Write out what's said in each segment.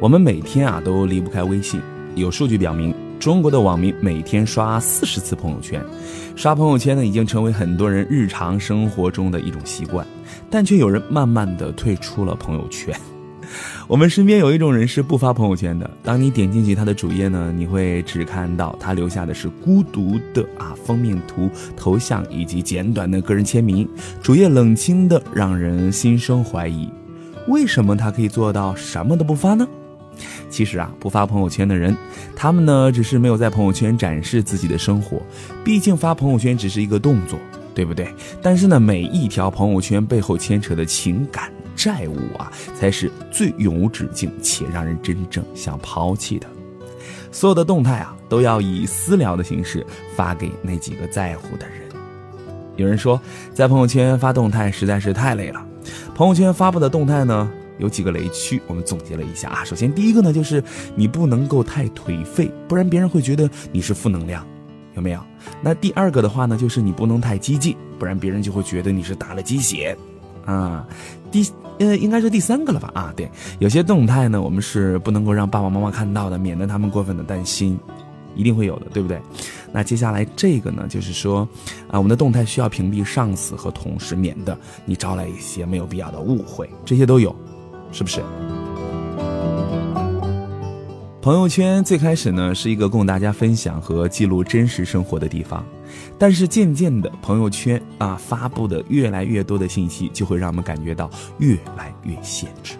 我们每天啊都离不开微信。有数据表明，中国的网民每天刷四十次朋友圈。刷朋友圈呢，已经成为很多人日常生活中的一种习惯，但却有人慢慢的退出了朋友圈。我们身边有一种人是不发朋友圈的。当你点进去他的主页呢，你会只看到他留下的是孤独的啊封面图、头像以及简短的个人签名，主页冷清的让人心生怀疑。为什么他可以做到什么都不发呢？其实啊，不发朋友圈的人，他们呢只是没有在朋友圈展示自己的生活。毕竟发朋友圈只是一个动作，对不对？但是呢，每一条朋友圈背后牵扯的情感债务啊，才是最永无止境且让人真正想抛弃的。所有的动态啊，都要以私聊的形式发给那几个在乎的人。有人说，在朋友圈发动态实在是太累了。朋友圈发布的动态呢，有几个雷区，我们总结了一下啊。首先，第一个呢，就是你不能够太颓废，不然别人会觉得你是负能量，有没有？那第二个的话呢，就是你不能太激进，不然别人就会觉得你是打了鸡血，啊。第呃，应该是第三个了吧？啊，对，有些动态呢，我们是不能够让爸爸妈妈看到的，免得他们过分的担心。一定会有的，对不对？那接下来这个呢，就是说，啊，我们的动态需要屏蔽上司和同事，免得你招来一些没有必要的误会，这些都有，是不是？朋友圈最开始呢是一个供大家分享和记录真实生活的地方，但是渐渐的，朋友圈啊发布的越来越多的信息，就会让我们感觉到越来越限制。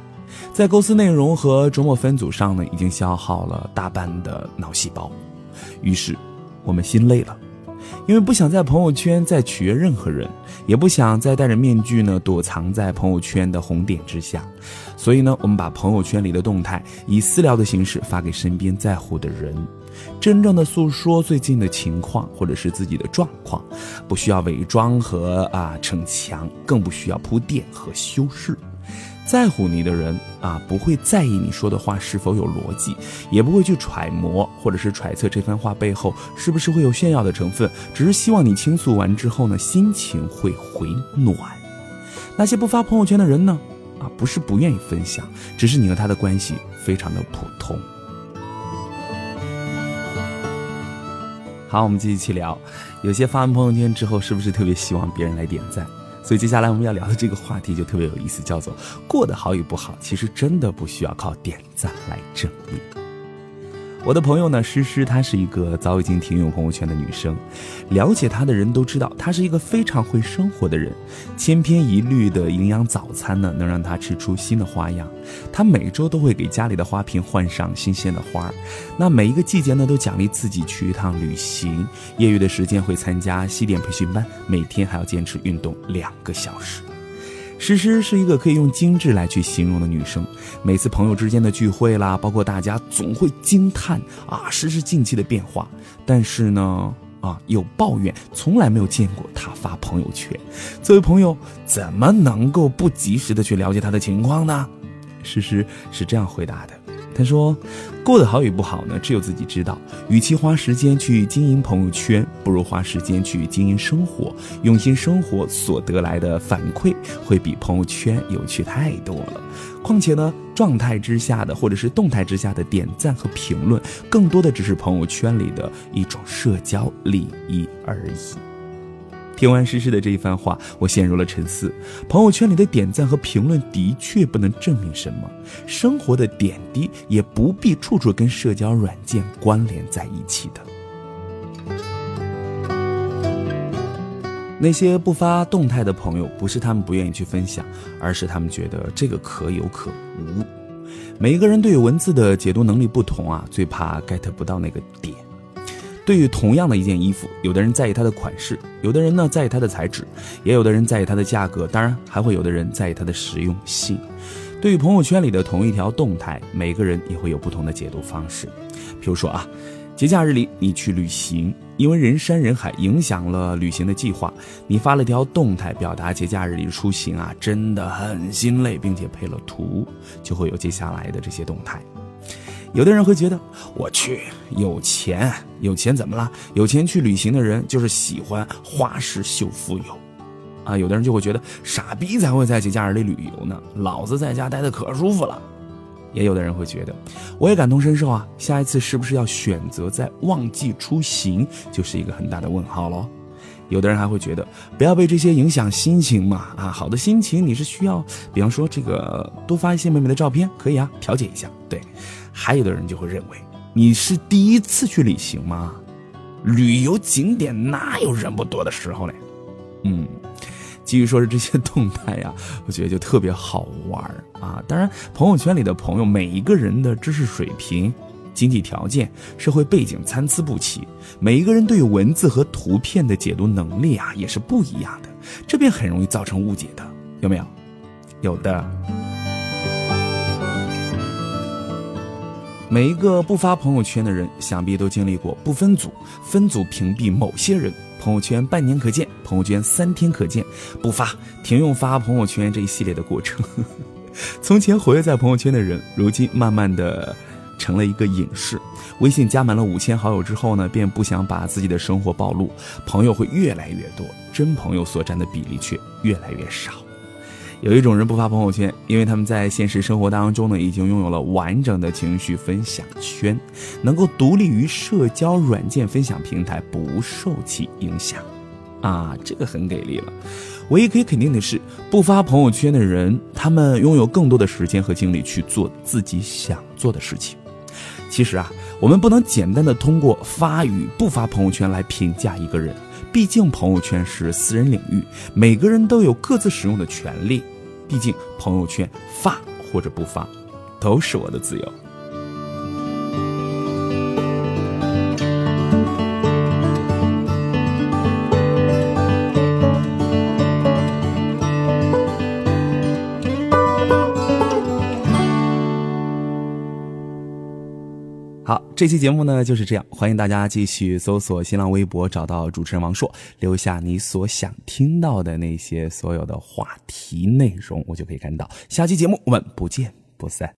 在构思内容和琢磨分组上呢，已经消耗了大半的脑细胞。于是，我们心累了，因为不想在朋友圈再取悦任何人，也不想再戴着面具呢躲藏在朋友圈的红点之下，所以呢，我们把朋友圈里的动态以私聊的形式发给身边在乎的人，真正的诉说最近的情况或者是自己的状况，不需要伪装和啊逞强，更不需要铺垫和修饰。在乎你的人啊，不会在意你说的话是否有逻辑，也不会去揣摩或者是揣测这番话背后是不是会有炫耀的成分，只是希望你倾诉完之后呢，心情会回暖。那些不发朋友圈的人呢，啊，不是不愿意分享，只是你和他的关系非常的普通。好，我们继续去聊，有些发完朋友圈之后，是不是特别希望别人来点赞？所以接下来我们要聊的这个话题就特别有意思，叫做过得好与不好，其实真的不需要靠点赞来证明。我的朋友呢，诗诗，她是一个早已经停用朋友圈的女生。了解她的人都知道，她是一个非常会生活的人。千篇一律的营养早餐呢，能让她吃出新的花样。她每周都会给家里的花瓶换上新鲜的花儿。那每一个季节呢，都奖励自己去一趟旅行。业余的时间会参加西点培训班，每天还要坚持运动两个小时。诗诗是一个可以用精致来去形容的女生，每次朋友之间的聚会啦，包括大家总会惊叹啊，诗诗近期的变化。但是呢，啊，有抱怨，从来没有见过她发朋友圈。作为朋友，怎么能够不及时的去了解她的情况呢？诗诗是这样回答的。他说：“过得好与不好呢，只有自己知道。与其花时间去经营朋友圈，不如花时间去经营生活。用心生活所得来的反馈，会比朋友圈有趣太多了。况且呢，状态之下的或者是动态之下的点赞和评论，更多的只是朋友圈里的一种社交礼仪而已。”听完诗诗的这一番话，我陷入了沉思。朋友圈里的点赞和评论的确不能证明什么，生活的点滴也不必处处跟社交软件关联在一起的。那些不发动态的朋友，不是他们不愿意去分享，而是他们觉得这个可有可无。每一个人对文字的解读能力不同啊，最怕 get 不到那个点。对于同样的一件衣服，有的人在意它的款式，有的人呢在意它的材质，也有的人在意它的价格，当然还会有的人在意它的实用性。对于朋友圈里的同一条动态，每个人也会有不同的解读方式。比如说啊，节假日里你去旅行，因为人山人海影响了旅行的计划，你发了条动态表达节假日里出行啊真的很心累，并且配了图，就会有接下来的这些动态。有的人会觉得，我去，有钱，有钱怎么了？有钱去旅行的人就是喜欢花式秀富有，啊，有的人就会觉得，傻逼才会在节假日里旅游呢，老子在家待的可舒服了。也有的人会觉得，我也感同身受啊，下一次是不是要选择在旺季出行，就是一个很大的问号喽。有的人还会觉得，不要被这些影响心情嘛，啊，好的心情你是需要，比方说这个多发一些美美的照片，可以啊，调节一下。对，还有的人就会认为，你是第一次去旅行吗？旅游景点哪有人不多的时候嘞？嗯。继续说是这些动态呀，我觉得就特别好玩啊！当然，朋友圈里的朋友，每一个人的知识水平、经济条件、社会背景参差不齐，每一个人对文字和图片的解读能力啊，也是不一样的，这便很容易造成误解的，有没有？有的。每一个不发朋友圈的人，想必都经历过不分组、分组屏蔽某些人。朋友圈半年可见，朋友圈三天可见，不发，停用发朋友圈这一系列的过程。从前活跃在朋友圈的人，如今慢慢的成了一个隐士。微信加满了五千好友之后呢，便不想把自己的生活暴露，朋友会越来越多，真朋友所占的比例却越来越少。有一种人不发朋友圈，因为他们在现实生活当中呢，已经拥有了完整的情绪分享圈，能够独立于社交软件分享平台，不受其影响。啊，这个很给力了。唯一可以肯定的是，不发朋友圈的人，他们拥有更多的时间和精力去做自己想做的事情。其实啊，我们不能简单的通过发与不发朋友圈来评价一个人。毕竟朋友圈是私人领域，每个人都有各自使用的权利。毕竟朋友圈发或者不发，都是我的自由。好，这期节目呢就是这样，欢迎大家继续搜索新浪微博，找到主持人王硕，留下你所想听到的那些所有的话题内容，我就可以看到。下期节目我们不见不散。